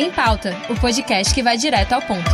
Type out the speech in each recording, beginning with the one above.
Em Pauta, o podcast que vai direto ao ponto.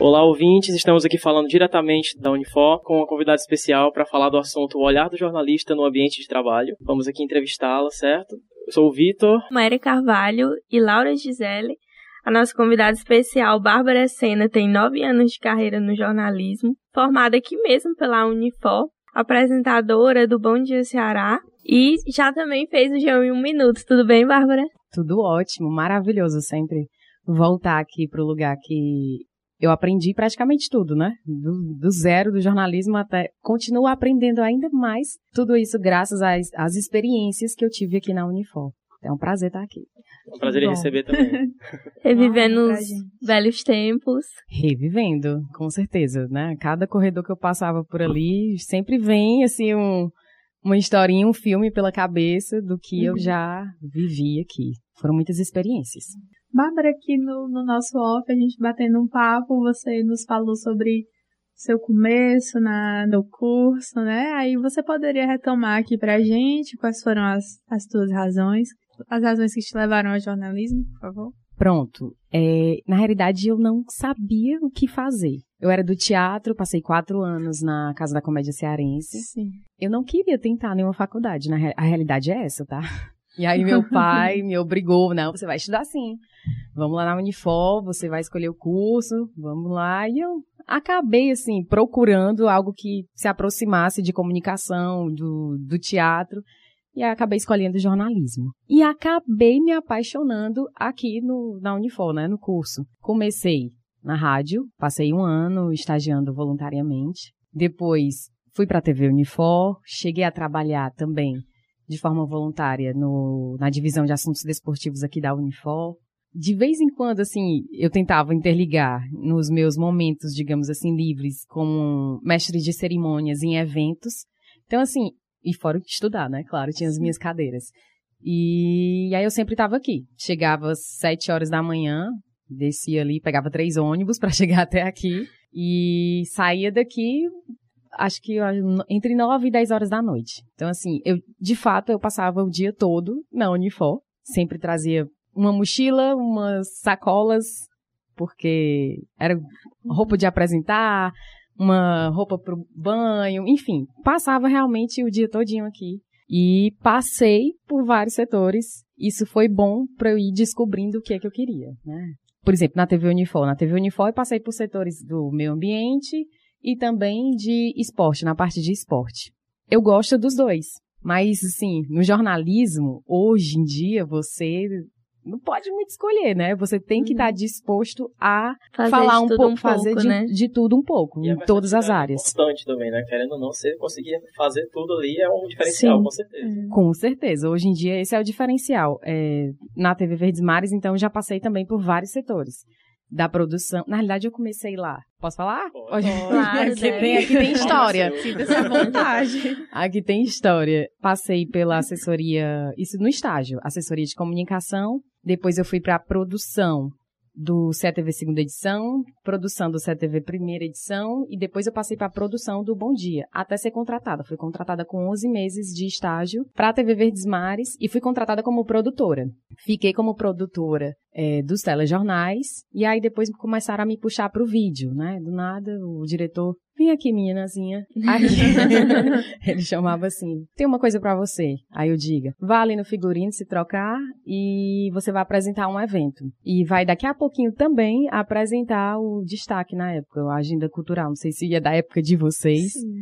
Olá, ouvintes. Estamos aqui falando diretamente da Unifor com uma convidada especial para falar do assunto O Olhar do Jornalista no Ambiente de Trabalho. Vamos aqui entrevistá-la, certo? Eu sou o Vitor. Maíra Carvalho e Laura Gisele. A nossa convidada especial, Bárbara Sena, tem nove anos de carreira no jornalismo, formada aqui mesmo pela Unifor, apresentadora do Bom Dia Ceará e já também fez o G1 em um minuto. Tudo bem, Bárbara? Tudo ótimo, maravilhoso sempre voltar aqui para o lugar que eu aprendi praticamente tudo, né? Do, do, zero do jornalismo até. Continuo aprendendo ainda mais tudo isso graças às, às experiências que eu tive aqui na Unifor. É um prazer estar aqui. É um prazer em receber também. Revivendo os velhos tempos. Revivendo, com certeza, né? Cada corredor que eu passava por ali, sempre vem, assim, um, uma historinha, um filme pela cabeça do que uhum. eu já vivi aqui. Foram muitas experiências. Bárbara, aqui no, no nosso off, a gente batendo um papo, você nos falou sobre seu começo na, no curso, né? Aí você poderia retomar aqui pra gente quais foram as, as tuas razões, as razões que te levaram ao jornalismo, por favor? Pronto. É, na realidade, eu não sabia o que fazer. Eu era do teatro, passei quatro anos na Casa da Comédia Cearense. Sim. Eu não queria tentar nenhuma faculdade. Na, a realidade é essa, tá? E aí meu pai me obrigou, não, você vai estudar sim. Vamos lá na Unifor, você vai escolher o curso, vamos lá. E eu acabei, assim, procurando algo que se aproximasse de comunicação, do, do teatro. E acabei escolhendo jornalismo. E acabei me apaixonando aqui no, na Unifor, né, no curso. Comecei na rádio, passei um ano estagiando voluntariamente. Depois fui para a TV Unifor, cheguei a trabalhar também de forma voluntária no, na divisão de assuntos desportivos aqui da Unifor. De vez em quando, assim, eu tentava interligar nos meus momentos, digamos assim, livres, como mestre de cerimônias em eventos. Então, assim, e fora estudar, né? Claro, tinha as minhas cadeiras. E aí eu sempre estava aqui. Chegava às sete horas da manhã, descia ali, pegava três ônibus para chegar até aqui e saía daqui acho que entre 9 e 10 horas da noite. Então, assim, eu, de fato, eu passava o dia todo na Unifor. Sempre trazia uma mochila, umas sacolas, porque era roupa de apresentar, uma roupa para o banho, enfim, passava realmente o dia todinho aqui. E passei por vários setores. Isso foi bom para eu ir descobrindo o que é que eu queria, né? Por exemplo, na TV Unifor. Na TV Unifor eu passei por setores do meio ambiente, e também de esporte, na parte de esporte. Eu gosto dos dois. Mas, assim, no jornalismo, hoje em dia, você não pode muito escolher, né? Você tem que estar uhum. tá disposto a fazer falar um pouco, um fazer pouco, de, né? de, tudo um pouco, e em todas as é áreas. Constante também, né? Querendo ou não, você conseguir fazer tudo ali é um diferencial, Sim. com certeza. Com certeza. Hoje em dia, esse é o diferencial. É, na TV Verdes Mares, então, já passei também por vários setores da produção. Na realidade, eu comecei lá. Posso falar? Pode. Claro, aqui, tem, aqui tem história. Sinta-se vontade. Aqui tem história. Passei pela assessoria, isso no estágio, assessoria de comunicação. Depois eu fui para a produção do CTV segunda edição, produção do CTV primeira edição e depois eu passei para a produção do Bom Dia, até ser contratada. Fui contratada com 11 meses de estágio para a TV Verdes Mares e fui contratada como produtora. Fiquei como produtora é, dos telejornais e aí depois começaram a me puxar para o vídeo, né? Do nada o diretor Vem aqui, meninazinha. Aí, ele chamava assim: tem uma coisa para você. Aí eu diga: vá ali no figurino se trocar e você vai apresentar um evento. E vai daqui a pouquinho também apresentar o destaque na época, a agenda cultural. Não sei se ia da época de vocês. Sim.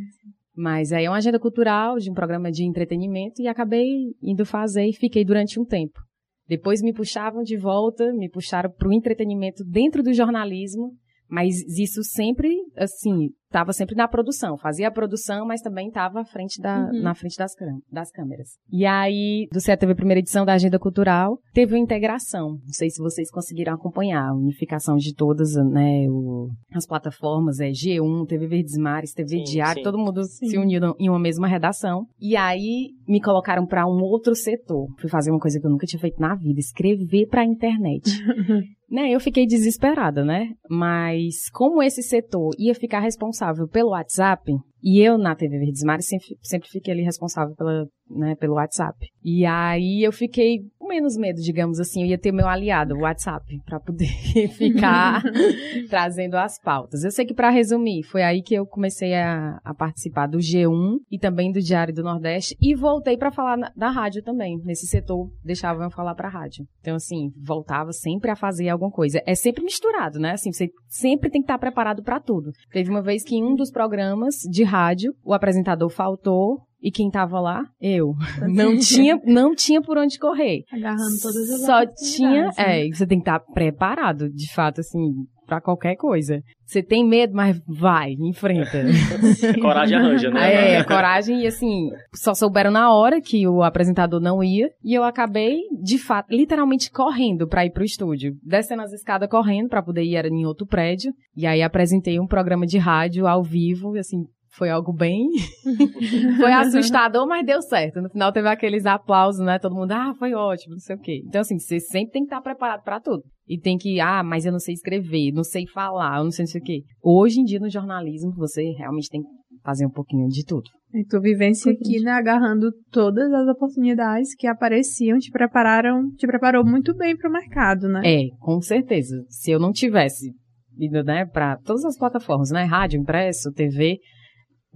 Mas aí é uma agenda cultural de um programa de entretenimento e acabei indo fazer e fiquei durante um tempo. Depois me puxavam de volta, me puxaram para o entretenimento dentro do jornalismo mas isso sempre, assim, estava sempre na produção. Fazia a produção, mas também estava frente da, Uhum. na frente das, das câmeras. E aí, do CETV primeira edição da Agenda Cultural, teve uma integração. Não sei se vocês conseguiram acompanhar a unificação de todas, né, o- as plataformas, é G1, TV Verdes Mares, TV Sim, Diário, sim. todo mundo Sim. se uniu em uma mesma redação. E aí, me colocaram para um outro setor. Fui fazer uma coisa que eu nunca tinha feito na vida, escrever para a internet. né, eu fiquei desesperada, né? Mas como esse setor ia ficar responsável pelo WhatsApp, e eu na TV Verdes Mares sempre, sempre fiquei ali responsável pela, né, pelo WhatsApp. E aí eu fiquei com menos medo, digamos assim, eu ia ter meu aliado, o WhatsApp, para poder ficar trazendo as pautas. Eu sei que para resumir, foi aí que eu comecei a, a, participar do G1 e também do Diário do Nordeste e voltei para falar na, da rádio também. Nesse setor deixavam eu falar para rádio. Então assim, voltava sempre a fazer alguma coisa. É sempre misturado, né? Assim, você sempre tem que estar preparado para tudo. Teve uma vez que em um dos programas de rádio, o apresentador faltou e quem tava lá? Eu. Não tinha, não tinha por onde correr. Agarrando todas as Só tinha, né? é, você tem que estar preparado, de fato, assim, para qualquer coisa. Você tem medo, mas vai, enfrenta. coragem arranja, né? É, coragem e assim, só souberam na hora que o apresentador não ia e eu acabei, de fato, literalmente correndo para ir pro estúdio, descendo as escadas correndo para poder ir era em outro prédio e aí apresentei um programa de rádio ao vivo, assim, foi algo bem. foi assustador, mas deu certo. No final teve aqueles aplausos, né? Todo mundo, ah, foi ótimo, não sei o quê. Então, assim, você sempre tem que estar preparado para tudo. E tem que, ah, mas eu não sei escrever, não sei falar, eu não sei, não sei o quê. Hoje em dia, no jornalismo, você realmente tem que fazer um pouquinho de tudo. E tu vivência aqui, né, agarrando todas as oportunidades que apareciam, te prepararam, te preparou muito bem para o mercado, né? É, com certeza. Se eu não tivesse ido, né, para todas as plataformas, né, rádio, impresso, TV,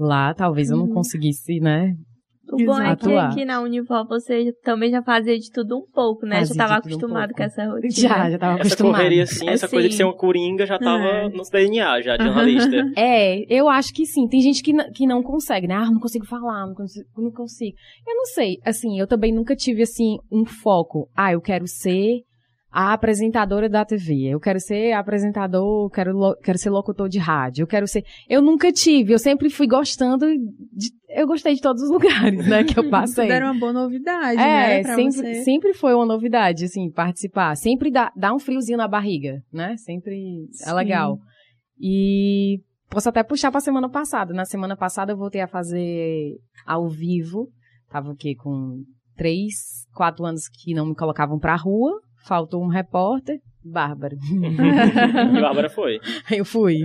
Lá, talvez eu não conseguisse, né? O bom é que aqui na Unifor você também já fazia de tudo um pouco, né? Fazia já estava acostumado um com essa rotina. Já, já estava acostumado. Essa correria assim, essa coisa de ser uma coringa já estava é. no DNA já, de jornalista. É, eu acho que sim. Tem gente que, que não consegue, né? Ah, não consigo falar, não consigo, não consigo. Eu não sei, assim, eu também nunca tive, assim, um foco. Ah, eu quero ser a apresentadora da TV. Eu quero ser apresentador, quero, quero ser locutor de rádio, eu quero ser. Eu nunca tive, eu sempre fui gostando de. Eu gostei de todos os lugares, né, que eu passei. Era uma boa novidade, é, né? sempre, você. sempre foi uma novidade, assim, participar. Sempre dá, dá um friozinho na barriga, né? Sempre é legal. E posso até puxar pra semana passada. Na semana passada eu voltei a fazer ao vivo. Tava o quê? Com três, quatro anos que não me colocavam pra rua faltou um repórter, Bárbara. e Bárbara foi. Eu fui.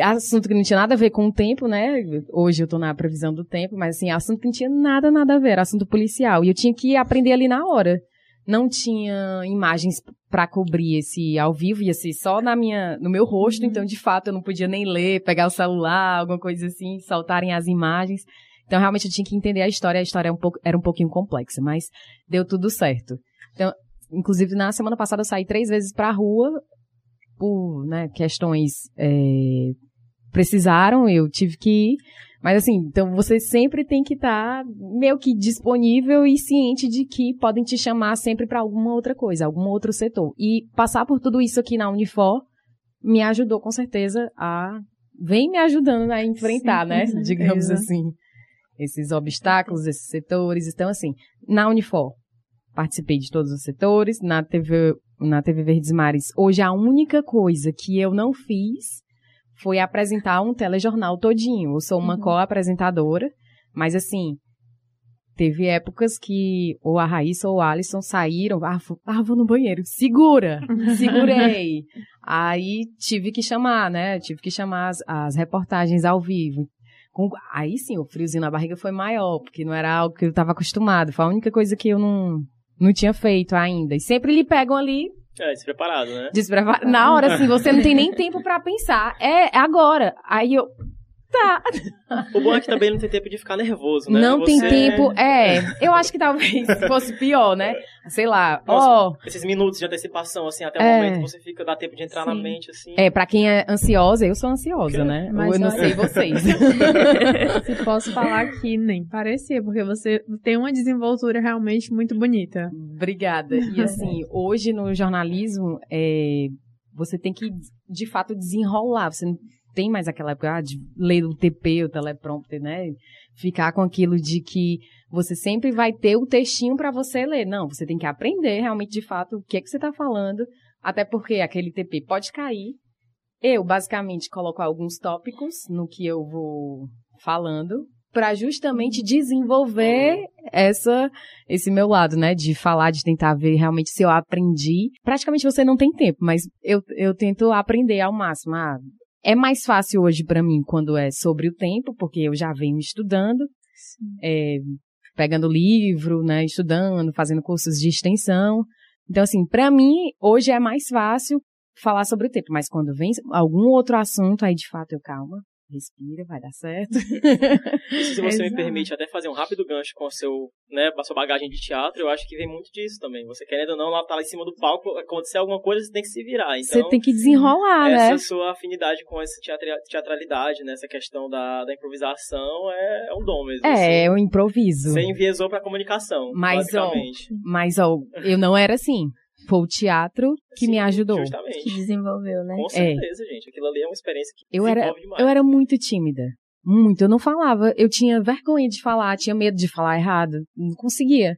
Assunto que não tinha nada a ver com o tempo, né? Hoje eu tô na previsão do tempo, mas assim, assunto que não tinha nada, nada a ver, assunto policial. E eu tinha que aprender ali na hora. Não tinha imagens para cobrir esse ao vivo, ia ser só na minha, no meu rosto, uhum. então de fato eu não podia nem ler, pegar o celular, alguma coisa assim, saltarem as imagens. Então realmente eu tinha que entender a história, a história era é um, pouco, era um pouquinho complexa, mas deu tudo certo. Então, Inclusive, na semana passada eu saí três vezes pra rua por né, questões. É, precisaram, eu tive que ir. Mas assim, então você sempre tem que estar tá meio que disponível e ciente de que podem te chamar sempre para alguma outra coisa, algum outro setor. E passar por tudo isso aqui na Unifor me ajudou com certeza a vem me ajudando a enfrentar, Sim, né, digamos assim, esses obstáculos, esses setores. Então assim, na Unifor participei de todos os setores. Na TV, na TV Verdes Mares, hoje a única coisa que eu não fiz foi apresentar um telejornal todinho. Eu sou uma uhum. co-apresentadora, mas assim, teve épocas que ou a Raíssa ou o Alisson saíram, ah, vou, ah, vou no banheiro, segura, segurei. Aí tive que chamar, né? Tive que chamar as, as reportagens ao vivo. Com, aí sim, o friozinho na barriga foi maior, porque não era algo que eu estava acostumado. Foi a única coisa que eu não, não tinha feito ainda. E sempre lhe pegam ali. É, despreparado, né? Despreparado. Na hora, assim, você não tem nem tempo para pensar. É, é agora. Aí eu. Tá. O bom é que também não tem tempo de ficar nervoso, né? Não Você... tem tempo, é. Eu acho que talvez fosse pior, né? Sei lá, ó. Oh, esses minutos de antecipação, assim, até o é, momento você fica, dá tempo de entrar sim. na mente, assim. É, pra quem é ansiosa, eu sou ansiosa, que? né? Mas eu não sei vocês. Se posso falar aqui, nem parecia, porque você tem uma desenvoltura realmente muito bonita. Obrigada. E assim, hoje no jornalismo, é, você tem que, de fato, desenrolar. Você não tem mais aquela época ah, de ler o TP, o teleprompter, né? Ficar com aquilo de que você sempre vai ter o textinho para você ler. Não, você tem que aprender realmente de fato o que é que você está falando, até porque aquele TP pode cair. Eu, basicamente, coloco alguns tópicos no que eu vou falando para justamente desenvolver essa esse meu lado, né, de falar, de tentar ver realmente se eu aprendi. Praticamente você não tem tempo, mas eu, eu tento aprender ao máximo. Ah, é mais fácil hoje para mim quando é sobre o tempo, porque eu já venho estudando, é, pegando livro, né, estudando, fazendo cursos de extensão. Então, assim, para mim, hoje é mais fácil falar sobre o tempo, mas quando vem algum outro assunto, aí de fato eu calma, respira, vai dar certo. se você me permite até fazer um rápido gancho com a, seu, né, a sua bagagem de teatro, eu acho que vem muito disso também. Você querendo ou não, lá tá lá em cima do palco, acontecer alguma coisa, você tem que se virar. Então, você tem que desenrolar, essa né? Essa sua afinidade com essa teatralidade, né, essa questão da, da improvisação é, é um dom mesmo. É, assim. é o improviso. Você enviesou pra comunicação, mas, ó, mas, ó, eu não era assim. Foi o teatro que Sim, me ajudou. Justamente. Que desenvolveu, né? Com certeza, é. gente. Aquilo ali é uma experiência que eu era, demais. Eu era muito tímida. Muito. Eu não falava. Eu tinha vergonha de falar, tinha medo de falar errado. Não conseguia.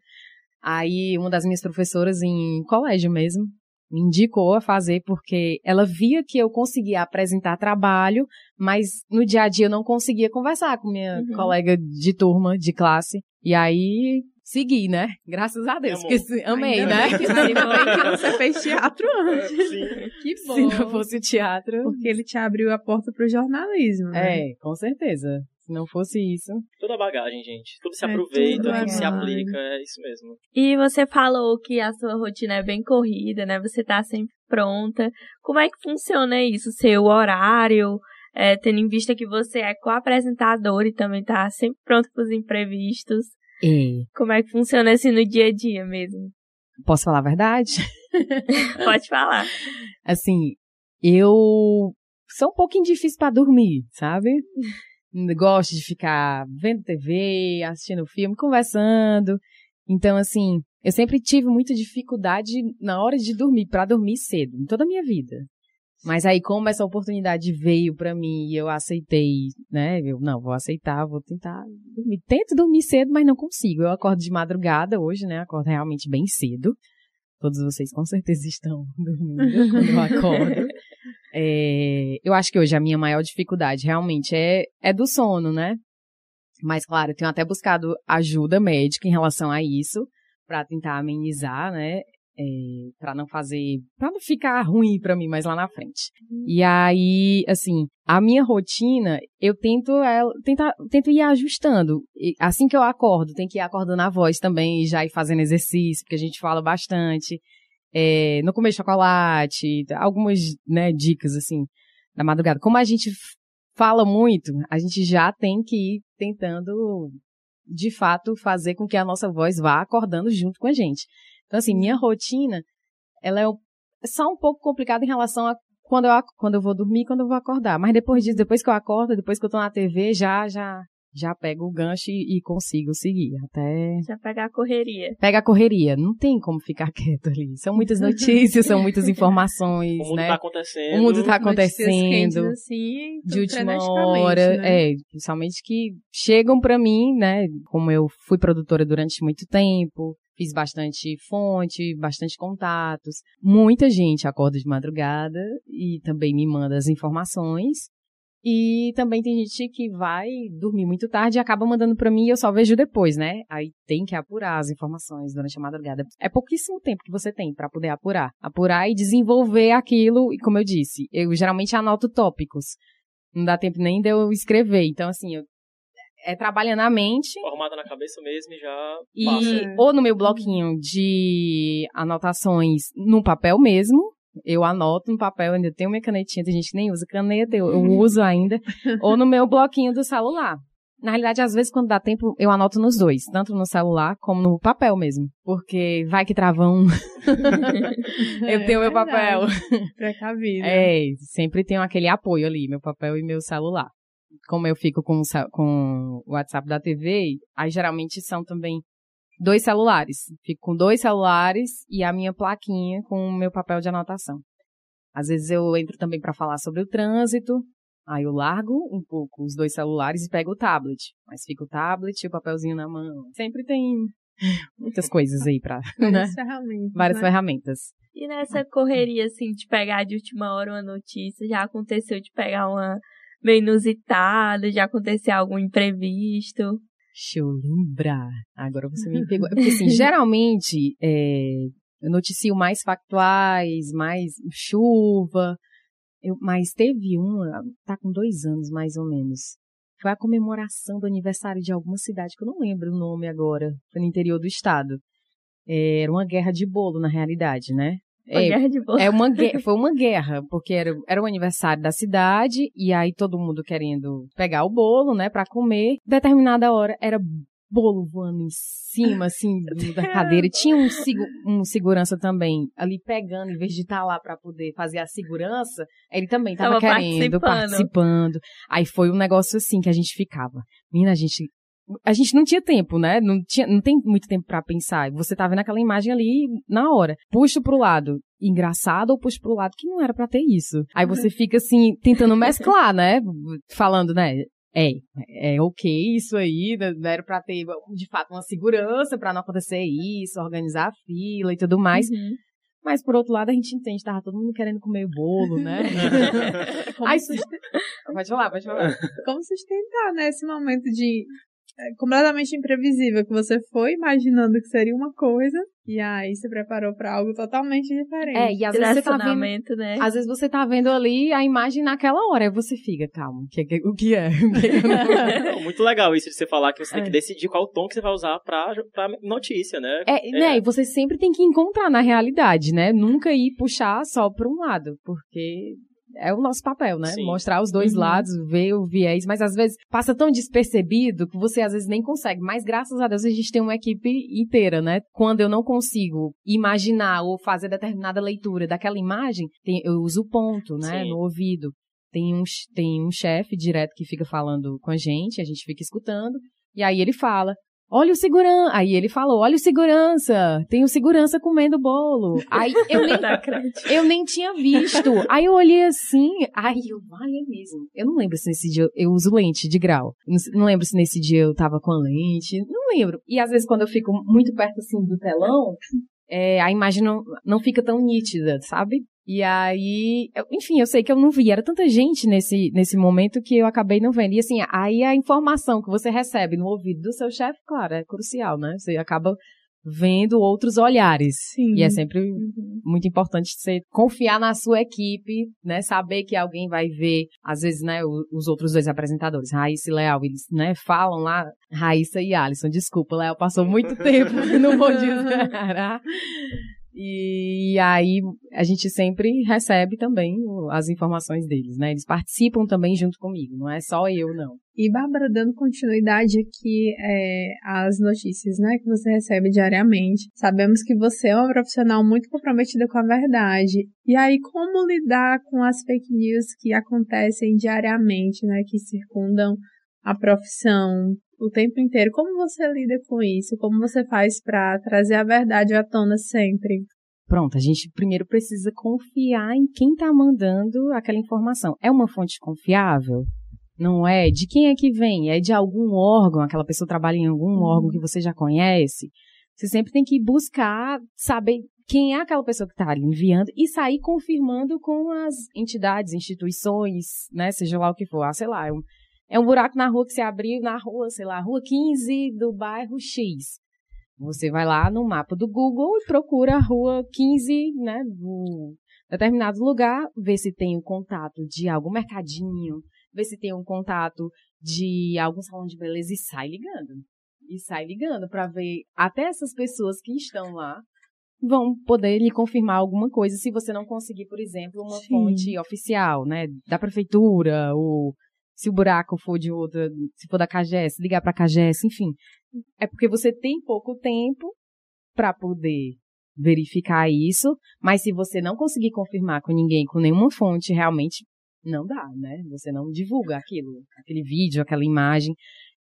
Aí, uma das minhas professoras em colégio mesmo me indicou a fazer porque ela via que eu conseguia apresentar trabalho, mas no dia a dia eu não conseguia conversar com minha uhum. colega de turma, de classe. E aí segui, né? Graças a Deus. Que, amei, Ainda né? Que, que você fez teatro antes. Sim. Que bom. Se não fosse o teatro. Porque ele te abriu a porta pro jornalismo. Né? É, com certeza. Se não fosse isso. Toda bagagem, gente. Tudo se aproveita, tudo, tudo se aplica, é isso mesmo. E você falou que a sua rotina é bem corrida, né? Você tá sempre pronta. Como é que funciona isso? Seu horário? É, tendo em vista que você é co-apresentador e também tá sempre pronto para os imprevistos. Como é que funciona assim no dia a dia mesmo? Posso falar a verdade? Pode falar. Assim, eu sou um pouquinho difícil para dormir, sabe? Gosto de ficar vendo TV, assistindo filme, conversando. Então, assim, eu sempre tive muita dificuldade na hora de dormir, para dormir cedo, em toda a minha vida. Mas aí, como essa oportunidade veio para mim e eu aceitei, né? Eu, não, vou aceitar, vou tentar dormir. Tento dormir cedo, mas não consigo. Eu acordo de madrugada hoje, né? Acordo realmente bem cedo. Todos vocês com certeza estão dormindo quando eu acordo. É, eu acho que hoje a minha maior dificuldade realmente é, é do sono, né? Mas, claro, eu tenho até buscado ajuda médica em relação a isso, para tentar amenizar, né? É, para não fazer, para não ficar ruim para mim mais lá na frente. E aí, assim, a minha rotina, eu tento ela, tentar, tento ir ajustando. E assim que eu acordo, tem que ir acordando a voz também e já ir fazendo exercício, porque a gente fala bastante. É, não comer chocolate, algumas, né, dicas assim da madrugada. Como a gente fala muito, a gente já tem que ir tentando de fato fazer com que a nossa voz vá acordando junto com a gente. Então, assim, minha rotina, ela é só um pouco complicada em relação a quando eu, quando eu vou dormir quando eu vou acordar. Mas depois disso, depois que eu acordo, depois que eu tô na TV, já, já, já pego o gancho e, e consigo seguir. Até. Já pega a correria. Pega a correria. Não tem como ficar quieto ali. São muitas notícias, são muitas informações. O mundo né? tá acontecendo. O mundo tá acontecendo. Assim, de última hora. Né? É, principalmente que chegam para mim, né? Como eu fui produtora durante muito tempo, Fiz bastante fonte, bastante contatos. Muita gente acorda de madrugada e também me manda as informações. E também tem gente que vai dormir muito tarde e acaba mandando para mim e eu só vejo depois, né? Aí tem que apurar as informações durante a madrugada. É pouquíssimo tempo que você tem para poder apurar. Apurar e desenvolver aquilo, e como eu disse, eu geralmente anoto tópicos. Não dá tempo nem de eu escrever. Então, assim, eu é trabalhando a mente. Formada na cabeça mesmo e já. E passa. ou no meu bloquinho de anotações no papel mesmo. Eu anoto no papel, ainda tenho minha canetinha, tem gente que nem usa caneta, eu, eu uso ainda. ou no meu bloquinho do celular. Na realidade, às vezes, quando dá tempo, eu anoto nos dois, tanto no celular como no papel mesmo. Porque vai que trava um. eu é tenho meu papel. Precavido. É, sempre tenho aquele apoio ali, meu papel e meu celular como eu fico com, com o WhatsApp da TV, aí geralmente são também dois celulares. Fico com dois celulares e a minha plaquinha com o meu papel de anotação. Às vezes eu entro também para falar sobre o trânsito, aí eu largo um pouco os dois celulares e pego o tablet. Mas fica o tablet e o papelzinho na mão. Sempre tem muitas coisas aí para Várias né? ferramentas. Várias né? ferramentas. E nessa correria, assim, de pegar de última hora uma notícia, já aconteceu de pegar uma bem inusitado, já aconteceu algum imprevisto? Deixa eu lembrar. Agora você me pegou. Porque, assim, geralmente, é, eu noticio mais factuais, mais chuva. Eu, mas teve uma, tá com dois anos mais ou menos. Foi a comemoração do aniversário de alguma cidade, que eu não lembro o nome agora. Foi no interior do estado. É, era uma guerra de bolo, na realidade, né? Uma é, guerra de é uma, foi uma guerra, porque era, era o aniversário da cidade, e aí todo mundo querendo pegar o bolo, né, pra comer. Determinada hora era bolo voando em cima, assim, da cadeira. E tinha um, um segurança também ali pegando, em vez de estar tá lá para poder fazer a segurança, ele também tava, tava querendo, participando. participando. Aí foi um negócio assim que a gente ficava. Menina, a gente a gente não tinha tempo, né? Não, tinha, não tem muito tempo para pensar. Você tá vendo aquela imagem ali na hora. Puxa pro lado engraçado ou puxa pro lado que não era para ter isso. Aí você fica assim, tentando mesclar, né? Falando, né? É, é ok isso aí, né? era pra ter, de fato, uma segurança para não acontecer isso, organizar a fila e tudo mais. Uhum. Mas, por outro lado, a gente entende, tava todo mundo querendo comer bolo, né? Aí, Pode falar, pode falar. Como sustentar, né, esse momento de completamente imprevisível, que você foi imaginando que seria uma coisa e aí se preparou para algo totalmente diferente. É, e às vezes você tá vendo, né? Às vezes você tá vendo ali a imagem naquela hora, aí você fica, calma, o que, o que é? Muito legal isso de você falar que você é. tem que decidir qual tom que você vai usar pra, pra notícia, né? É, é, né, e você sempre tem que encontrar na realidade, né? Nunca ir puxar só pra um lado, porque é o nosso papel, né? Sim. Mostrar os dois uhum. lados, ver o viés, mas às vezes passa tão despercebido que você às vezes nem consegue. Mas graças a Deus a gente tem uma equipe inteira, né? Quando eu não consigo imaginar ou fazer determinada leitura daquela imagem, tem, eu uso o ponto, né? Sim. No ouvido. Tem um, tem um chefe direto que fica falando com a gente, a gente fica escutando, e aí ele fala, Olha o segurança. Aí ele falou: Olha o segurança. Tem o segurança comendo bolo. Aí eu nem, eu nem tinha visto. Aí eu olhei assim. Aí eu, vale é mesmo. Eu não lembro se nesse dia eu uso lente de grau. Não, não, lembro se nesse dia eu tava com a lente. Não lembro. E às vezes quando eu fico muito perto assim do telão, é, a imagem não, não fica tão nítida, sabe? E aí, eu, enfim, eu sei que eu não vi. Era tanta gente nesse, nesse momento que eu acabei não vendo. E assim, aí a informação que você recebe no ouvido do seu chefe, claro, é crucial, né? Você acaba vendo outros olhares. Sim. E é sempre uhum. muito importante você confiar na sua equipe, né? Saber que alguém vai ver, às vezes, né, os outros dois apresentadores, Raíssa e Leal, eles, né, falam lá, Raíssa e Alisson, desculpa, Leal passou muito tempo no Bom Dia e aí a gente sempre recebe também as informações deles, né? Eles participam também junto comigo, não é só eu, não. E Bárbara, dando continuidade aqui é, às notícias né, que você recebe diariamente, sabemos que você é uma profissional muito comprometida com a verdade. E aí, como lidar com as fake news que acontecem diariamente, né, que circundam a profissão o tempo inteiro. Como você lida com isso? Como você faz para trazer a verdade à tona sempre? Pronto, a gente primeiro precisa confiar em quem está mandando aquela informação. É uma fonte confiável? Não é? De quem é que vem? É de algum órgão? Aquela pessoa trabalha em algum uhum. órgão que você já conhece? Você sempre tem que buscar saber quem é aquela pessoa que está enviando e sair confirmando com as entidades, instituições, né? Seja lá o que for. Ah, sei lá, é um, é um buraco na rua que se abriu na rua, sei lá, rua 15 do bairro X. Você vai lá no mapa do Google e procura a rua 15, né, do determinado lugar, vê se tem um contato de algum mercadinho, vê se tem um contato de algum salão de beleza e sai ligando. E sai ligando para ver até essas pessoas que estão lá vão poder lhe confirmar alguma coisa se você não conseguir, por exemplo, uma Sim. fonte oficial, né, da prefeitura ou se o buraco for de outra, se for da CAGES, ligar para a CAGES, enfim. É porque você tem pouco tempo para poder verificar isso, mas se você não conseguir confirmar com ninguém, com nenhuma fonte, realmente não dá, né? Você não divulga aquilo, aquele vídeo, aquela imagem.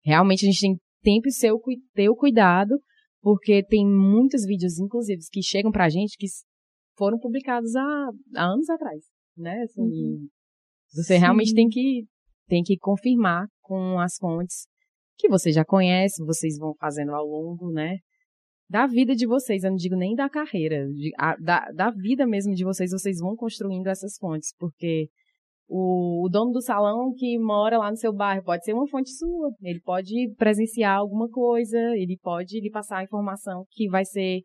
Realmente a gente tem tempo e seu, ter o cuidado, porque tem muitos vídeos, inclusive, que chegam pra gente que foram publicados há, há anos atrás, né? Assim, uhum. Você Sim. realmente tem que tem que confirmar com as fontes que você já conhece, vocês vão fazendo ao longo, né? Da vida de vocês, eu não digo nem da carreira, de, a, da, da vida mesmo de vocês, vocês vão construindo essas fontes, porque o, o, dono do salão que mora lá no seu bairro pode ser uma fonte sua. Ele pode presenciar alguma coisa, ele pode lhe passar a informação que vai ser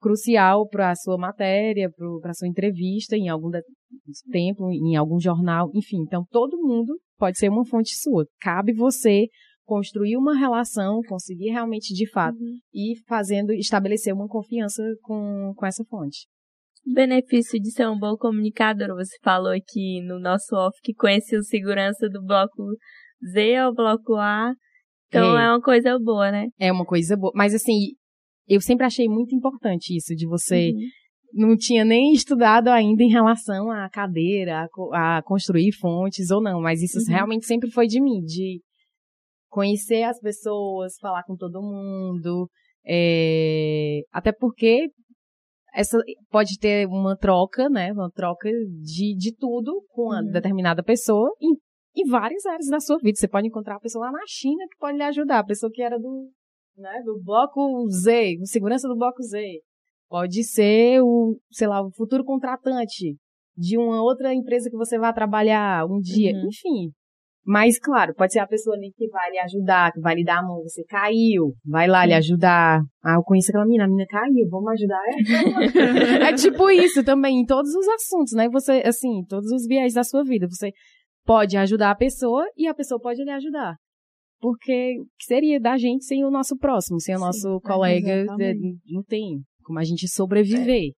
crucial para a sua matéria, para a sua entrevista em algum tempo, em algum jornal, enfim. Então, todo mundo pode ser uma fonte sua. Cabe você construir uma relação, conseguir realmente, de fato, uhum. e fazendo, estabelecer uma confiança com, com essa fonte benefício de ser um bom comunicador. Você falou aqui no nosso off que conhece o segurança do bloco Z ao bloco A. Então é. é uma coisa boa, né? É uma coisa boa. Mas assim, eu sempre achei muito importante isso, de você. Uhum. Não tinha nem estudado ainda em relação à cadeira, a, a construir fontes ou não, mas isso uhum. realmente sempre foi de mim, de conhecer as pessoas, falar com todo mundo, é, até porque essa pode ter uma troca, né? Uma troca de, de tudo com uma uhum. determinada pessoa em, em várias áreas da sua vida. Você pode encontrar uma pessoa lá na China que pode lhe ajudar, a pessoa que era do, né, do bloco Z, segurança do bloco Z. Pode ser o, sei lá, o futuro contratante de uma outra empresa que você vai trabalhar um dia. Uhum. Enfim, mas, claro, pode ser a pessoa ali que vai lhe ajudar, que vai lhe dar a mão. Você caiu, vai lá Sim. lhe ajudar. Ah, eu conheço aquela menina, a menina caiu, vamos ajudar ela. é tipo isso também, em todos os assuntos, né? Você, assim, todos os viés da sua vida. Você pode ajudar a pessoa e a pessoa pode lhe ajudar. Porque que seria da gente sem o nosso próximo, sem o nosso Sim, colega? não tem como a gente sobreviver.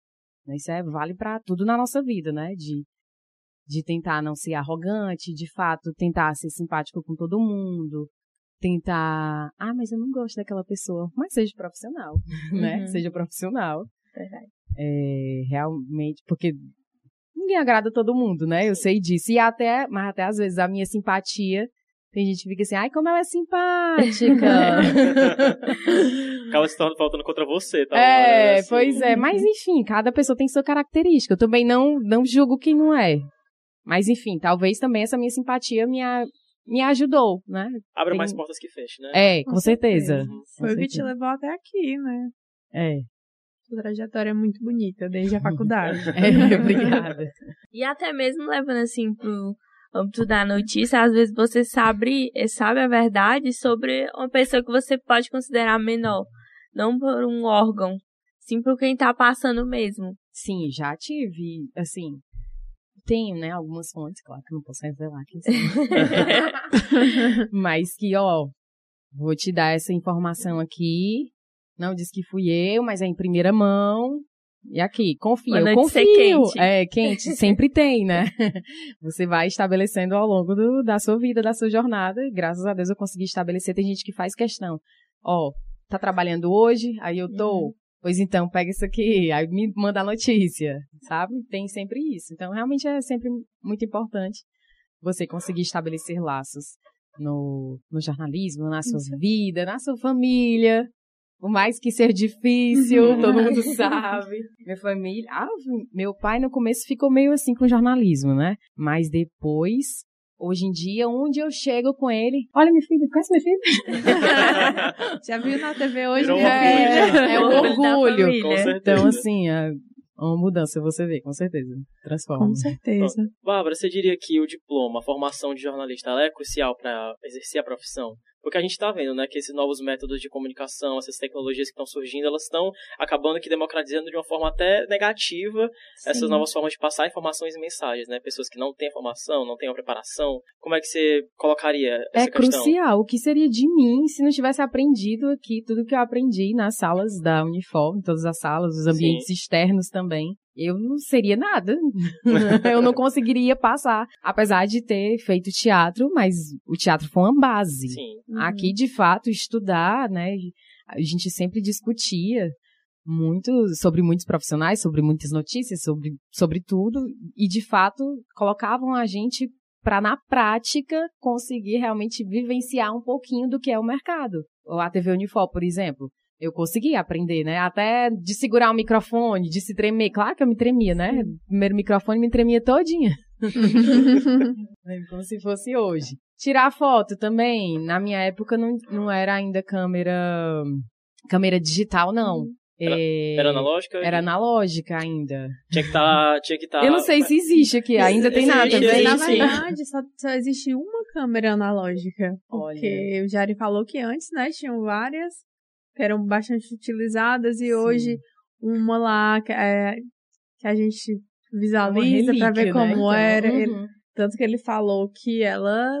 É. Isso é, vale para tudo na nossa vida, né? De de tentar não ser arrogante, de fato, tentar ser simpático com todo mundo, tentar, ah, mas eu não gosto daquela pessoa, mas seja profissional, né? uhum. Seja profissional. Verdade. É, realmente, porque ninguém agrada todo mundo, né? Eu sei disso. E até, mas até às vezes a minha simpatia, tem gente que fica assim, ai, como ela é simpática. Acaba se tornando faltando contra você, tá? É, assim. pois é. Mas enfim, cada pessoa tem sua característica. Eu também não, não julgo quem não é. Mas enfim, talvez também essa minha simpatia me, a, me ajudou, né? Abre Tem... mais portas que feche, né? É, com, com certeza. certeza. Foi o que te levou até aqui, né? É. Sua trajetória é muito bonita, desde a faculdade. é, obrigada. E até mesmo levando assim pro âmbito da notícia, às vezes você sabe, sabe a verdade sobre uma pessoa que você pode considerar menor. Não por um órgão, sim por quem tá passando mesmo. Sim, já tive, assim, tenho, né, algumas fontes, claro que não posso revelar são. mas que, ó, vou te dar essa informação aqui. Não diz que fui eu, mas é em primeira mão. E aqui, confia, eu confio. Quente. É, quente, sempre tem, né? Você vai estabelecendo ao longo do, da sua vida, da sua jornada. E graças a Deus eu consegui estabelecer. Tem gente que faz questão. Ó, tá trabalhando hoje, aí eu tô. Uhum. Pois então, pega isso aqui, aí me manda a notícia, sabe? Tem sempre isso. Então, realmente é sempre muito importante você conseguir estabelecer laços no, no jornalismo, na sua vida, na sua família. Por mais que seja difícil, todo mundo sabe. Minha família. Ah, meu pai no começo ficou meio assim com jornalismo, né? Mas depois Hoje em dia, onde eu chego com ele, olha minha filha, conhece minha filha? Já viu na TV hoje? Virou é, é um orgulho. Então, assim, é uma mudança, você vê, com certeza. Transforma. Com certeza. Bárbara, você diria que o diploma, a formação de jornalista, ela é crucial para exercer a profissão? Porque a gente está vendo, né, que esses novos métodos de comunicação, essas tecnologias que estão surgindo, elas estão acabando que democratizando de uma forma até negativa Sim. essas novas formas de passar informações e mensagens, né? Pessoas que não têm formação, não têm a preparação. Como é que você colocaria essa é questão? É crucial. O que seria de mim se não tivesse aprendido aqui tudo que eu aprendi nas salas da Uniform, todas as salas, os ambientes Sim. externos também? Eu não seria nada. eu não conseguiria passar. Apesar de ter feito teatro, mas o teatro foi uma base. Sim. Uhum. Aqui, de fato, estudar, né? A gente sempre discutia muito sobre muitos profissionais, sobre muitas notícias, sobre, sobre tudo. E, de fato, colocavam a gente para, na prática, conseguir realmente vivenciar um pouquinho do que é o mercado. A TV Unifol, por exemplo eu consegui aprender, né? Até de segurar o microfone, de se tremer. Claro que eu me tremia, né? Primeiro microfone me tremia todinha. Como se fosse hoje. Tirar foto também. Na minha época não, não era ainda câmera câmera digital, não. Era, é, era analógica? Era analógica ainda. Tinha que estar. Tinha que tá, Eu não sei se existe aqui, ainda tem nada. Existe, também. Na verdade, só, só existe uma câmera analógica. Porque o Jari falou que antes, né, tinham várias que eram bastante utilizadas e Sim. hoje uma lá que, é, que a gente visualiza pra ver relíquia, como né? Então, era. Ele- uhum. tanto que ele falou que ela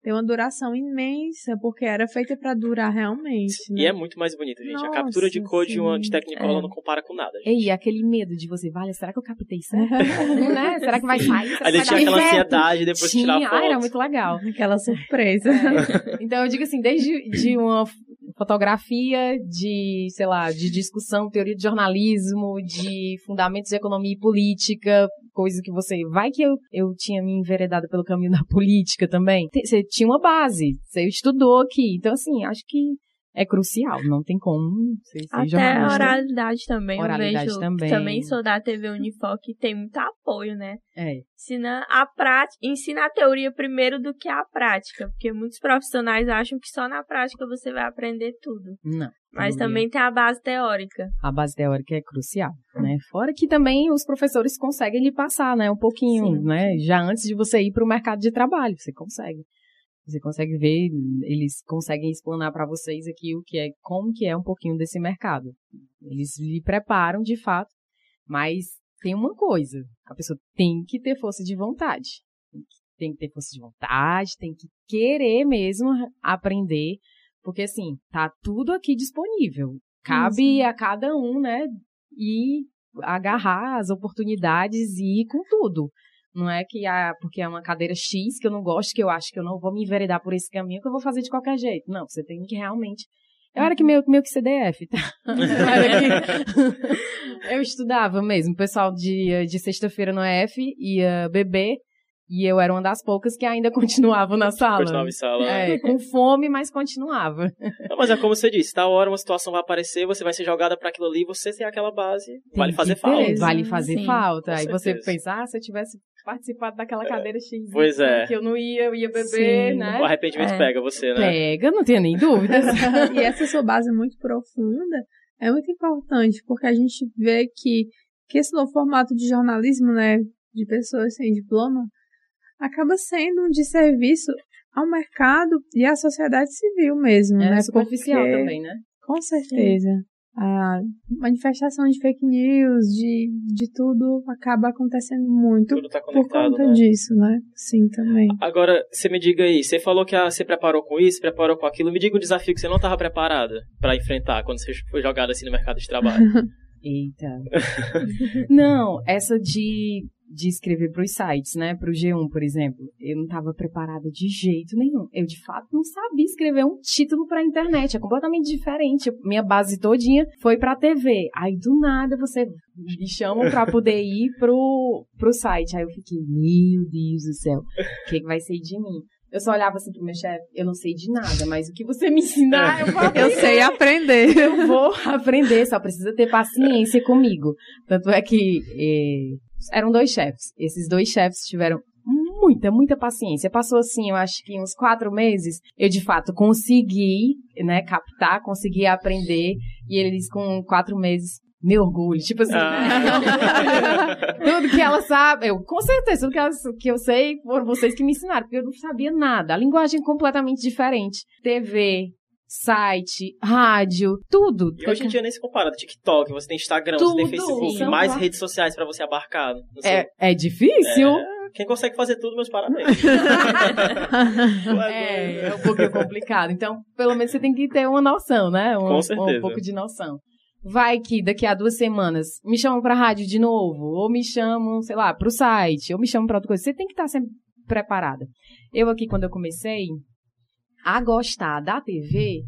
tem uma duração imensa, porque era feita pra durar realmente. E né? é muito mais bonito, gente. a Nossa, captura de cor de, uma, de sim. Technicolor É. não compara com nada. gente. Ei, aquele medo de você, vale, será que eu captei certo? né? Será que vai sair? Será Aí ele tinha aquela ansiedade depois de tirar a Tinha, foto. ah, era muito legal. Aquela surpresa. Então, eu digo assim, desde de uma fotografia de, sei lá, de discussão, teoria de jornalismo, de fundamentos de economia e política, coisa que você... Vai que eu, eu tinha me enveredado pelo caminho da política também. Você tinha uma base, você estudou aqui. Então, assim, acho que é crucial, não tem como ser Até a jornalista. oralidade também. Oralidade eu vejo, também. Também sou da TV Unifoc e tem muito apoio, né? É, Ensina a prática, ensina a teoria primeiro do que a prática, porque muitos profissionais acham que só na prática você vai aprender tudo. não. Mas teoria. também tem a base teórica. a base teórica é crucial, né? Fora que também os professores conseguem lhe passar, né? Um pouquinho, Sim, né? Já antes de você ir para o mercado de trabalho, você consegue. Você consegue ver, eles conseguem explanar para vocês aqui o que é, como que é um pouquinho desse mercado. Eles lhe preparam de fato, mas tem uma coisa, a pessoa tem que ter força de vontade. Tem que ter força de vontade, tem que querer mesmo aprender, porque assim, tá tudo aqui disponível. Cabe a cada um, né, e agarrar as oportunidades e ir com tudo. Não é que ah, porque é uma cadeira X que eu não gosto, que eu acho que eu não vou me enveredar por esse caminho, que eu vou fazer de qualquer jeito. Não, você tem que realmente. Eu era que meio, meio que CDF, tá? Eu, que- eu estudava mesmo. O pessoal de, de sexta-feira no EF ia beber e eu era uma das poucas que ainda continuava na sala. Continuava em sala. É, com fome, mas continuava. Não, mas é como você disse, tal hora uma situação vai aparecer, você vai ser jogada para aquilo ali, você tem aquela base, vale Tem fazer que falta. ter, Vale fazer Sim, falta. com Aí você pensa, ah, se eu tivesse participado daquela cadeira X, Pois é. que eu não ia, eu ia beber, Sim. né? O arrependimento É. pega você, né? Pega, não tenho nem dúvidas. e essa sua base muito profunda é muito importante, porque a gente vê que, que esse novo formato de jornalismo, né, de pessoas sem diploma, acaba sendo um desserviço ao mercado e à sociedade civil mesmo, É né? superficial Porque, também, né? Com certeza. A manifestação de fake news, de, de tudo, acaba acontecendo muito Tudo tá por conectado, conta né? disso, né? Sim, também. Agora, você me diga aí, você falou que ah, você preparou com isso, preparou com aquilo. Me diga um desafio que você não estava preparada para enfrentar quando você foi jogada assim no mercado de trabalho. Eita. não, essa de, de escrever para os sites, né? Para o G1, por exemplo. Eu não estava preparada de jeito nenhum. Eu, de fato, não sabia escrever um título para a internet. É completamente diferente. Minha base todinha foi para a TV. Aí, do nada, você me chamam para poder ir pro, pro site. Aí eu fiquei, meu Deus do céu, o que, que vai ser de mim? Eu só olhava assim pro meu chefe, eu não sei de nada, mas o que você me ensinar, eu vou Eu aprender sei aprender. eu vou aprender, só precisa ter paciência comigo. Tanto é que eh, eram dois chefes. Esses dois chefes tiveram muita, muita paciência. Passou assim, eu acho que uns quatro meses, eu de fato consegui, né, captar, consegui aprender, e eles com quatro meses. Meu orgulho, tipo assim, Ah. tudo que ela sabe, eu, com certeza, tudo que, ela, que eu sei foram vocês que me ensinaram, porque eu não sabia nada. A linguagem é completamente diferente. TV, site, rádio, tudo. E hoje em dia nem se compara. TikTok, você tem Instagram, você tem Tudo. Facebook, Sim. mais redes sociais para você abarcar. É, é difícil. É, quem consegue fazer tudo, meus parabéns. É, é um pouquinho complicado. Então, pelo menos você tem que ter uma noção, né? Um, Com certeza. um pouco de noção. Vai que daqui a duas semanas me chamam pra rádio de novo, ou me chamam, sei lá, pro site, ou me chamam pra outra coisa. Você tem que estar sempre preparada. Eu aqui, quando eu comecei a gostar da TV,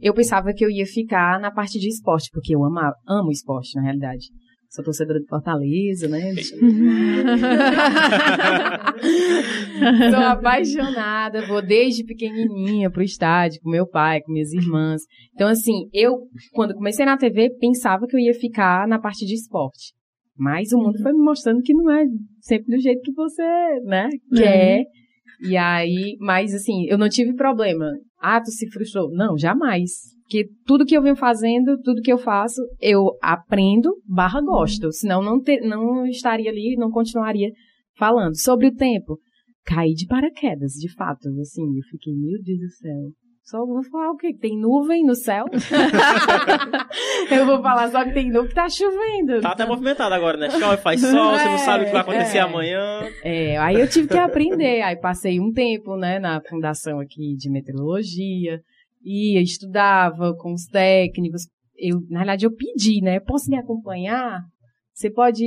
eu pensava que eu ia ficar na parte de esporte, porque eu amo, amo esporte, na realidade. Sou torcedora de Fortaleza, né? Sou apaixonada, vou desde pequenininha pro estádio com meu pai, com minhas irmãs. Então, assim, eu, quando comecei na TV, pensava que eu ia ficar na parte de esporte. Mas o mundo foi me mostrando que não é sempre do jeito que você, né, quer. E aí, mas assim, eu não tive problema. Ah, tu se frustrou? Não, jamais. Porque tudo que eu venho fazendo, tudo que eu faço, eu aprendo barra gosto. Senão não, ter, não estaria ali, não continuaria falando. Sobre o tempo, caí de paraquedas, de fato. Assim, eu fiquei, meu Deus do céu. Só vou falar o quê? Tem nuvem no céu? eu vou falar só que tem nuvem que tá chovendo. Tá até movimentado agora, né? Chove, faz sol, é, você não sabe o que vai acontecer é. amanhã. É, aí eu tive que aprender. Aí passei um tempo, né, na fundação aqui de meteorologia. Ia, estudava com os técnicos. Eu, na verdade, eu pedi, né? Posso me acompanhar? Você pode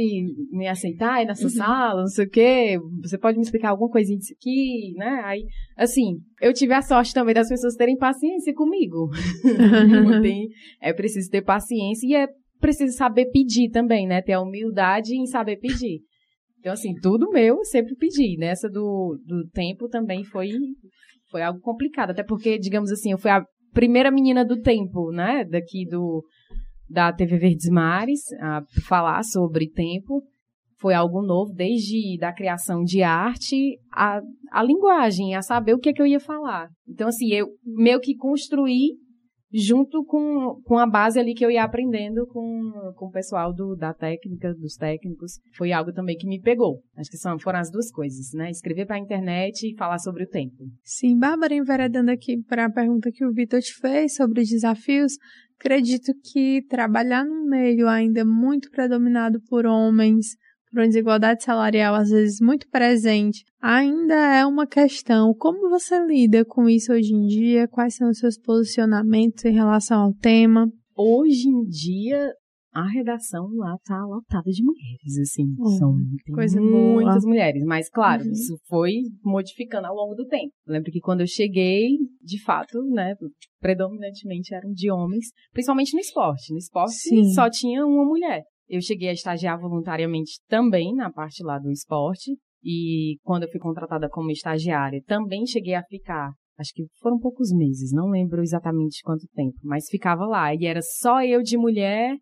me aceitar aí nessa uhum. sala, não sei o quê? Você pode me explicar alguma coisinha disso aqui, né? Aí, assim, eu tive a sorte também das pessoas terem paciência comigo. Tem, é preciso ter paciência e é preciso saber pedir também, né? Ter a humildade em saber pedir. Então, assim, tudo meu, sempre pedi. Nessa do, do tempo também foi, foi algo complicado. Até porque, digamos assim, eu fui a primeira menina do tempo, né? Daqui do, da TV Verdes Mares a falar sobre tempo. Foi algo novo, desde da criação de arte, a, a linguagem, a saber o que é que eu ia falar. Então, assim, eu meio que construí junto com, com a base ali que eu ia aprendendo com, com o pessoal do, da técnica, dos técnicos. Foi algo também que me pegou. Acho que são, foram as duas coisas, né? Escrever para a internet e falar sobre o tempo. Sim, Bárbara, enveredando aqui para a pergunta que o Vitor te fez sobre os desafios, Acredito que trabalhar num meio ainda muito predominado por homens, por uma desigualdade salarial às vezes muito presente, ainda é uma questão. Como você lida com isso hoje em dia? Quais são os seus posicionamentos em relação ao tema? Hoje em dia, a redação lá tá lotada de mulheres, assim. Hum, são coisa muitas mulheres. Mas, claro, uhum. isso foi modificando ao longo do tempo. Eu lembro que quando eu cheguei, de fato, né, predominantemente eram de homens, principalmente no esporte. No esporte Sim. só tinha uma mulher. Eu cheguei a estagiar voluntariamente também na parte lá do esporte. E quando eu fui contratada como estagiária, também cheguei a ficar acho que foram poucos meses, não lembro exatamente quanto tempo, mas ficava lá. E era só eu de mulher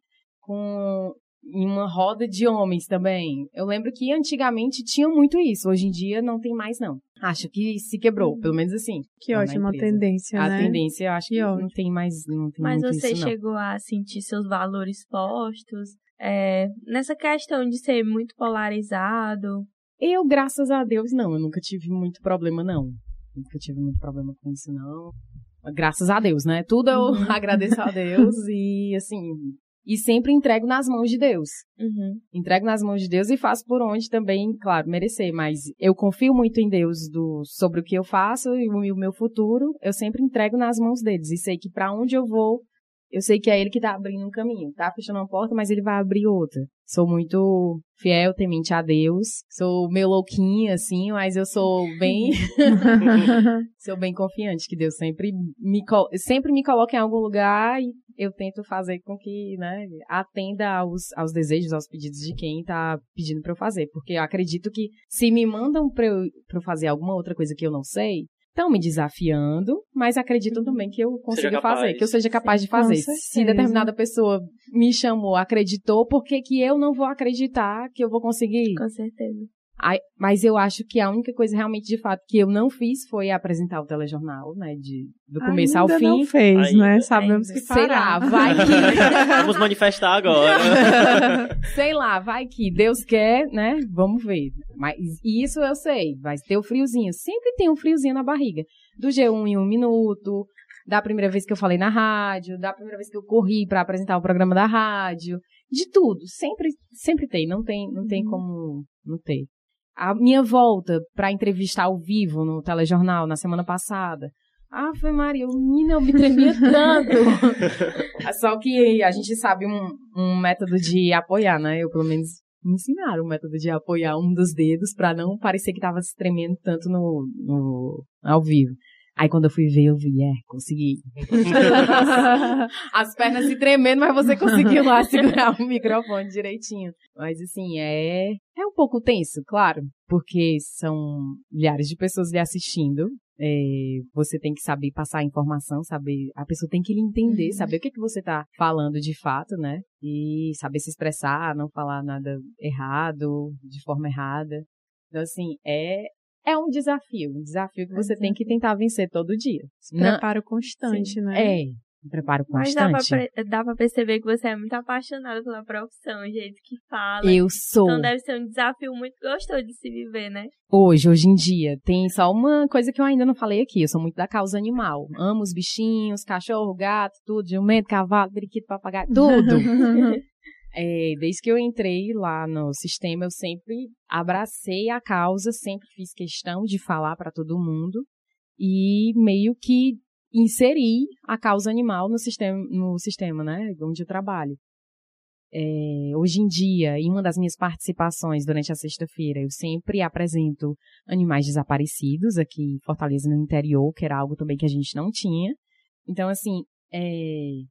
com em uma roda de homens também. Eu lembro que antigamente tinha muito isso, hoje em dia não tem mais não. Acho que se quebrou, pelo menos assim. Que ótima tendência, a né? A tendência, eu acho que, que não tem mais, não tem Mas você isso, chegou a sentir seus valores postos é, nessa questão de ser muito polarizado? Eu, graças a Deus, não. Eu nunca tive muito problema, não. Nunca tive muito problema com isso, não. Graças a Deus, né? Tudo eu uhum. agradeço a Deus e, assim, e sempre entrego nas mãos de Deus. Uhum. Entrego nas mãos de Deus e faço por onde também, claro, merecer. Mas eu confio muito em Deus do, sobre o que eu faço e o, meu futuro. Eu sempre entrego nas mãos deles. E sei que para onde eu vou, eu sei que é ele que tá abrindo um caminho. Tá fechando uma porta, mas ele vai abrir outra. Sou muito fiel, temente a Deus. Sou meio louquinha, assim, mas eu sou bem. sou bem confiante que Deus sempre me, sempre me coloca em algum lugar e eu tento fazer com que, né, atenda aos, aos desejos, aos pedidos de quem tá pedindo para eu fazer. Porque eu acredito que se me mandam para eu, pra eu fazer alguma outra coisa que eu não sei, estão me desafiando, mas acreditam uhum. também que eu consiga fazer, que eu seja capaz Sim, de fazer. Se determinada pessoa me chamou, acreditou, por que, que eu não vou acreditar que eu vou conseguir? Com certeza. Mas eu acho que a única coisa realmente de fato que eu não fiz foi apresentar o telejornal, né? De, do começo Ainda ao fim. não fez, Ainda. né? Sabemos que Sei lá, vai que. Vamos manifestar agora. sei lá, vai que Deus quer, né? Vamos ver. Mas isso eu sei, vai ter o friozinho. Sempre tem um friozinho na barriga. Do G1 em um minuto, da primeira vez que eu falei na rádio, da primeira vez que eu corri para apresentar o programa da rádio, de tudo. Sempre, sempre tem. Não tem, não tem uhum. como não ter a minha volta para entrevistar ao vivo no telejornal na semana passada. Ah, foi Maria, menina, eu me tremia tanto. Só que a gente sabe um, um método de apoiar, né? Eu, pelo menos, me ensinaram o método de apoiar um dos dedos para não parecer que tava se tremendo tanto no, no ao vivo. Aí quando eu fui ver, eu vi, é, consegui. As pernas se tremendo, mas você conseguiu lá segurar o microfone direitinho. Mas assim, é, é um pouco tenso, claro, porque são milhares de pessoas lhe assistindo. É, você tem que saber passar a informação, saber, a pessoa tem que lhe entender, uhum. saber o que, que você está falando de fato, né? E saber se expressar, não falar nada errado, de forma errada. Então, assim, é, é um desafio, um desafio que você tem que tentar vencer todo dia. Preparo constante, Sim. né? É. Preparo Mas dá constante. pra, dá pra perceber que você é muito apaixonada pela profissão, o jeito que fala. Eu sou. Então deve ser um desafio muito gostoso de se viver, né? Hoje, hoje em dia, tem só uma coisa que eu ainda não falei aqui. Eu sou muito da causa animal. Amo os bichinhos, cachorro, gato, tudo, jumento, cavalo, periquito, papagaio, tudo. É, desde que eu entrei lá no sistema, eu sempre abracei a causa, sempre fiz questão de falar para todo mundo e meio que inseri a causa animal no sistema, no sistema, né, onde eu trabalho. É, hoje em dia, em uma das minhas participações durante a sexta-feira, eu sempre apresento animais desaparecidos aqui em Fortaleza, no interior, que era algo também que a gente não tinha. Então, assim, é,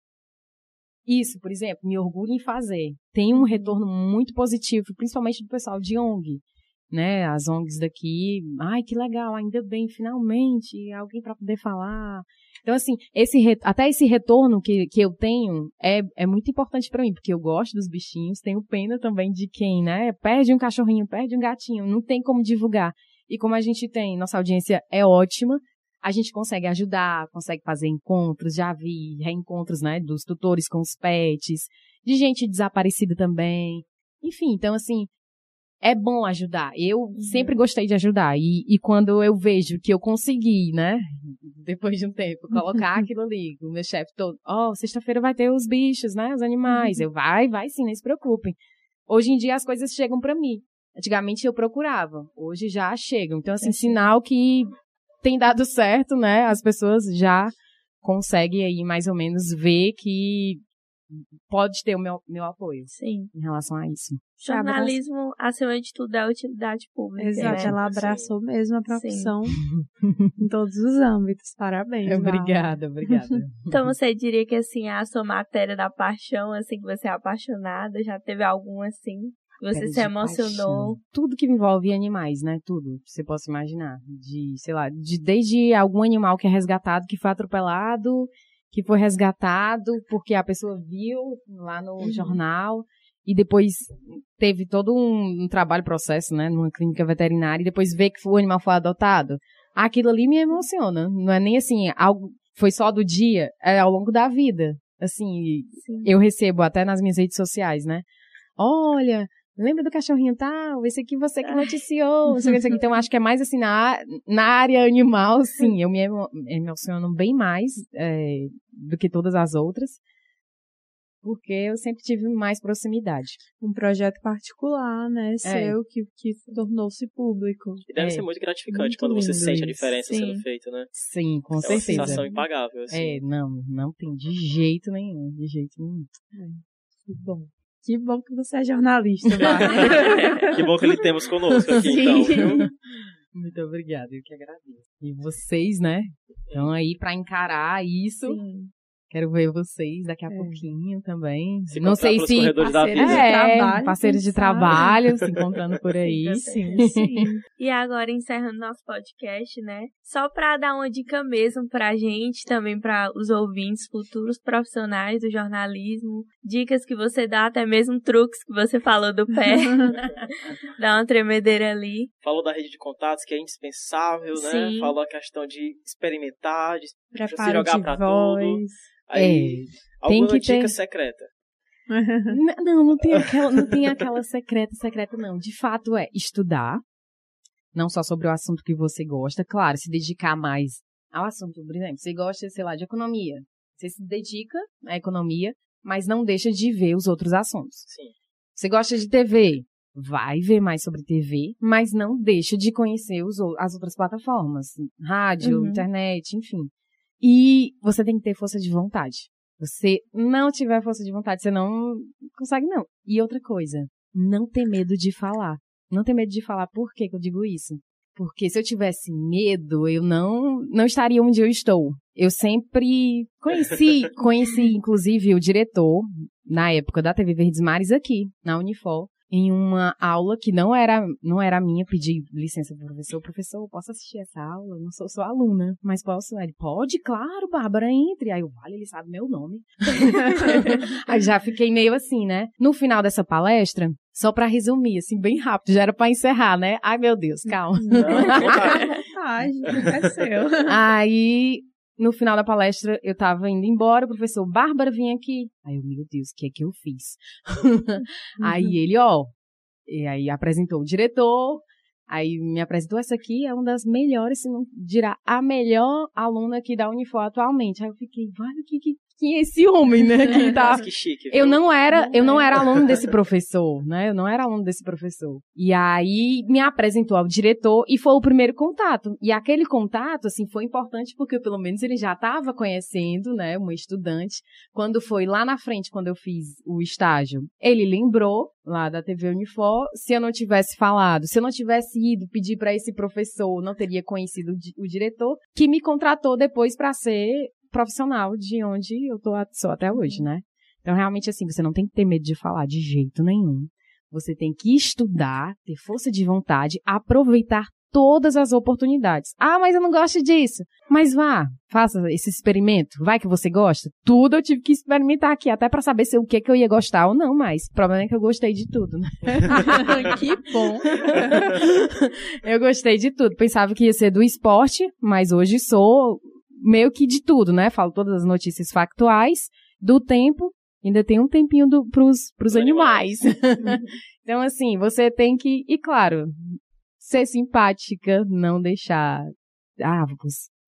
isso, por exemplo, me orgulho em fazer. Tem um retorno muito positivo, principalmente do pessoal de ONG, né? As ONGs daqui, ai que legal, ainda bem, finalmente, alguém para poder falar. Então, assim, esse até esse retorno que, que eu tenho é, é muito importante para mim, porque eu gosto dos bichinhos, tenho pena também de quem, né? Perde um cachorrinho, perde um gatinho, não tem como divulgar. E como a gente tem, nossa audiência é ótima, a gente consegue ajudar, consegue fazer encontros, já vi reencontros, né, dos tutores com os pets, de gente desaparecida também. Enfim, então assim, é bom ajudar. Eu sempre gostei de ajudar. E, e quando eu vejo que eu consegui, né, depois de um tempo, colocar aquilo ali, o meu chefe todo, ó, oh, sexta-feira vai ter os bichos, né, os animais. Eu, vai, vai sim, não se preocupem. Hoje em dia as coisas chegam para mim. Antigamente eu procurava, hoje já chegam. Então, assim, sinal que tem dado certo, né? As pessoas já conseguem aí mais ou menos ver que pode ter o meu, meu apoio Sim. em relação a isso. Jornalismo, acima de tudo, é utilidade pública. Exato, né? ela abraçou mesmo a profissão em todos os âmbitos. Parabéns. Val. Obrigada, obrigada. Então você diria que assim, a sua matéria da paixão, assim, que você é apaixonada, já teve algum assim? Você se emocionou? paixão. Tudo que envolve animais, né? Tudo. que Você possa imaginar. De, sei lá, de, desde algum animal que é resgatado, que foi atropelado, que foi resgatado porque a pessoa viu lá no Uhum. jornal e depois teve todo um, um trabalho, processo, né? Numa clínica veterinária e depois vê que o animal foi adotado. Aquilo ali me emociona. Não é nem assim, algo foi só do dia, é ao longo da vida. Assim, Sim. eu recebo até nas minhas redes sociais, né? Olha, lembra do cachorrinho tal? Esse aqui você que noticiou. isso aqui. Então, acho que é mais assim, na, na área animal, sim, eu me emo- emociono bem mais é, do que todas as outras. Porque eu sempre tive mais proximidade. Um projeto particular, né? Seu, que, que tornou-se público. E deve É, ser muito gratificante muito quando você lindo sente a diferença Sim. sendo feito, né? Sim, com é uma certeza. sensação impagável, assim. É, não, não tem de jeito nenhum, de jeito nenhum. Que bom. Que bom que você é jornalista. Que bom que ele temos conosco aqui, Sim. então, viu? Muito obrigada, eu que agradeço. E vocês, né? Estão aí pra encarar isso. Sim. Quero ver vocês daqui a É. pouquinho também. Se não sei se parceiros vida. de é, trabalho, parceiros de trabalho se encontrando por aí. Sim, sim. E agora, encerrando nosso podcast, né? Só pra dar uma dica mesmo pra gente, também pra os ouvintes, futuros profissionais do jornalismo, dicas que você dá, até mesmo truques que você falou do pé. dá uma tremedeira ali. Falou da rede de contatos, que é indispensável, né? Sim. Falou a questão de experimentar, de Preparo jogar de pra voz. Aí, É, tem alguma que ter- dica secreta. N- Não, não tem aquela, não tem aquela secreta, secreta, não. De fato é estudar, não só sobre o assunto que você gosta, claro, se dedicar mais ao assunto, por exemplo, você gosta, sei lá, de economia. Você se dedica à economia, mas não deixa de ver os outros assuntos. Sim. Você gosta de TV? Vai ver mais sobre TV, mas não deixa de conhecer os, ou- as outras plataformas. Rádio, Uhum. internet, enfim. E você tem que ter força de vontade. Você não tiver força de vontade, você não consegue, não. E outra coisa, não ter medo de falar. Não ter medo de falar. Por que, que eu digo isso? Porque se eu tivesse medo, eu não, não estaria onde eu estou. Eu sempre conheci, conheci inclusive o diretor, na época da TV Verdes Mares, aqui, na Unifor, em uma aula que não era, não era minha, pedi licença pro professor, professor, posso assistir essa aula? Eu não sou sua aluna, mas posso? Ele, pode, claro, Bárbara, entre. Aí eu, vale, ele sabe meu nome. Aí já fiquei meio assim, né? No final dessa palestra, só pra resumir, assim, bem rápido, já era pra encerrar, né? Ai, meu Deus, calma. Não, vontade. Vontade, é seu. Aí no final da palestra, eu tava indo embora, o professor Bárbara vinha aqui. Aí eu, meu Deus, o que é que eu fiz? aí ele, ó, e aí apresentou o diretor, aí me apresentou, essa aqui é uma das melhores, se não dirá, a melhor aluna aqui da Unifor atualmente. Aí eu fiquei, vale, o que, que, que é esse homem, né? Que tá... que chique. Eu não era, eu não era aluno desse professor, né? Eu não era aluno desse professor. E aí me apresentou ao diretor e foi o primeiro contato. E aquele contato, assim, foi importante porque pelo menos ele já estava conhecendo, né, uma estudante. Quando foi lá na frente, quando eu fiz o estágio, ele lembrou lá da TV Unifor, se eu não tivesse falado, se eu não tivesse ido pedir para esse professor, não teria conhecido o diretor, que me contratou depois para ser profissional de onde eu tô, sou até hoje, né? Então, realmente, assim, você não tem que ter medo de falar de jeito nenhum. Você tem que estudar, ter força de vontade, aproveitar todas as oportunidades. Ah, mas eu não gosto disso. Mas vá, faça esse experimento. Vai que você gosta. Tudo eu tive que experimentar aqui, até para saber se o que, que eu ia gostar ou não mais. O problema é que eu gostei de tudo, né? que bom. eu gostei de tudo. Pensava que ia ser do esporte, mas hoje sou meio que de tudo, né? Falo todas as notícias factuais do tempo, ainda tem um tempinho do, pros, pros animais. então, assim, você tem que, e claro, ser simpática, não deixar, ah, vou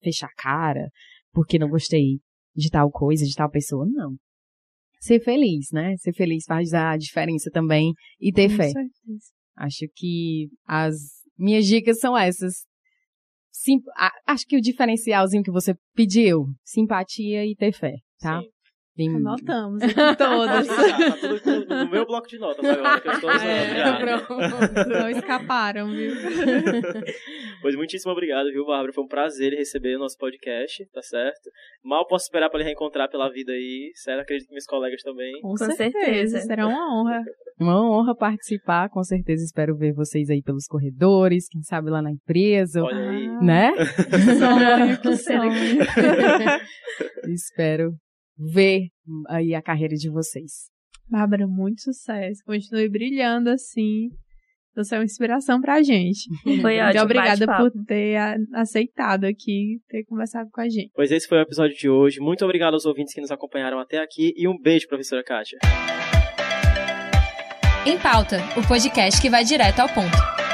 fechar a cara, porque não gostei de tal coisa, de tal pessoa, não. Ser feliz, né? Ser feliz faz a diferença também e ter Com fé. Certeza. Acho que as minhas dicas são essas. Sim, acho que o diferencialzinho que você pediu, simpatia e ter fé, tá? Sim. Tem... Anotamos todas. tá, tudo no meu bloco de notas agora, que eu estou usando é, Não escaparam, viu? pois muitíssimo obrigado, viu, Bárbara? Foi um prazer receber o nosso podcast, tá certo? Mal posso esperar para lhe reencontrar pela vida aí, certo? Acredito que meus colegas também. Com, com certeza. certeza, será uma honra. Uma honra participar, com certeza espero ver vocês aí pelos corredores, quem sabe lá na empresa. Olha aí. Né? Sonho, que sonho. espero ver aí a carreira de vocês. Bárbara, muito sucesso. Continue brilhando assim. Você é uma inspiração pra gente. Foi ótimo. Muito obrigada por ter aceitado aqui, ter conversado com a gente. Pois esse foi o episódio de hoje. Muito obrigado aos ouvintes que nos acompanharam até aqui e um beijo, professora Kátia. Em Pauta, o podcast que vai direto ao ponto.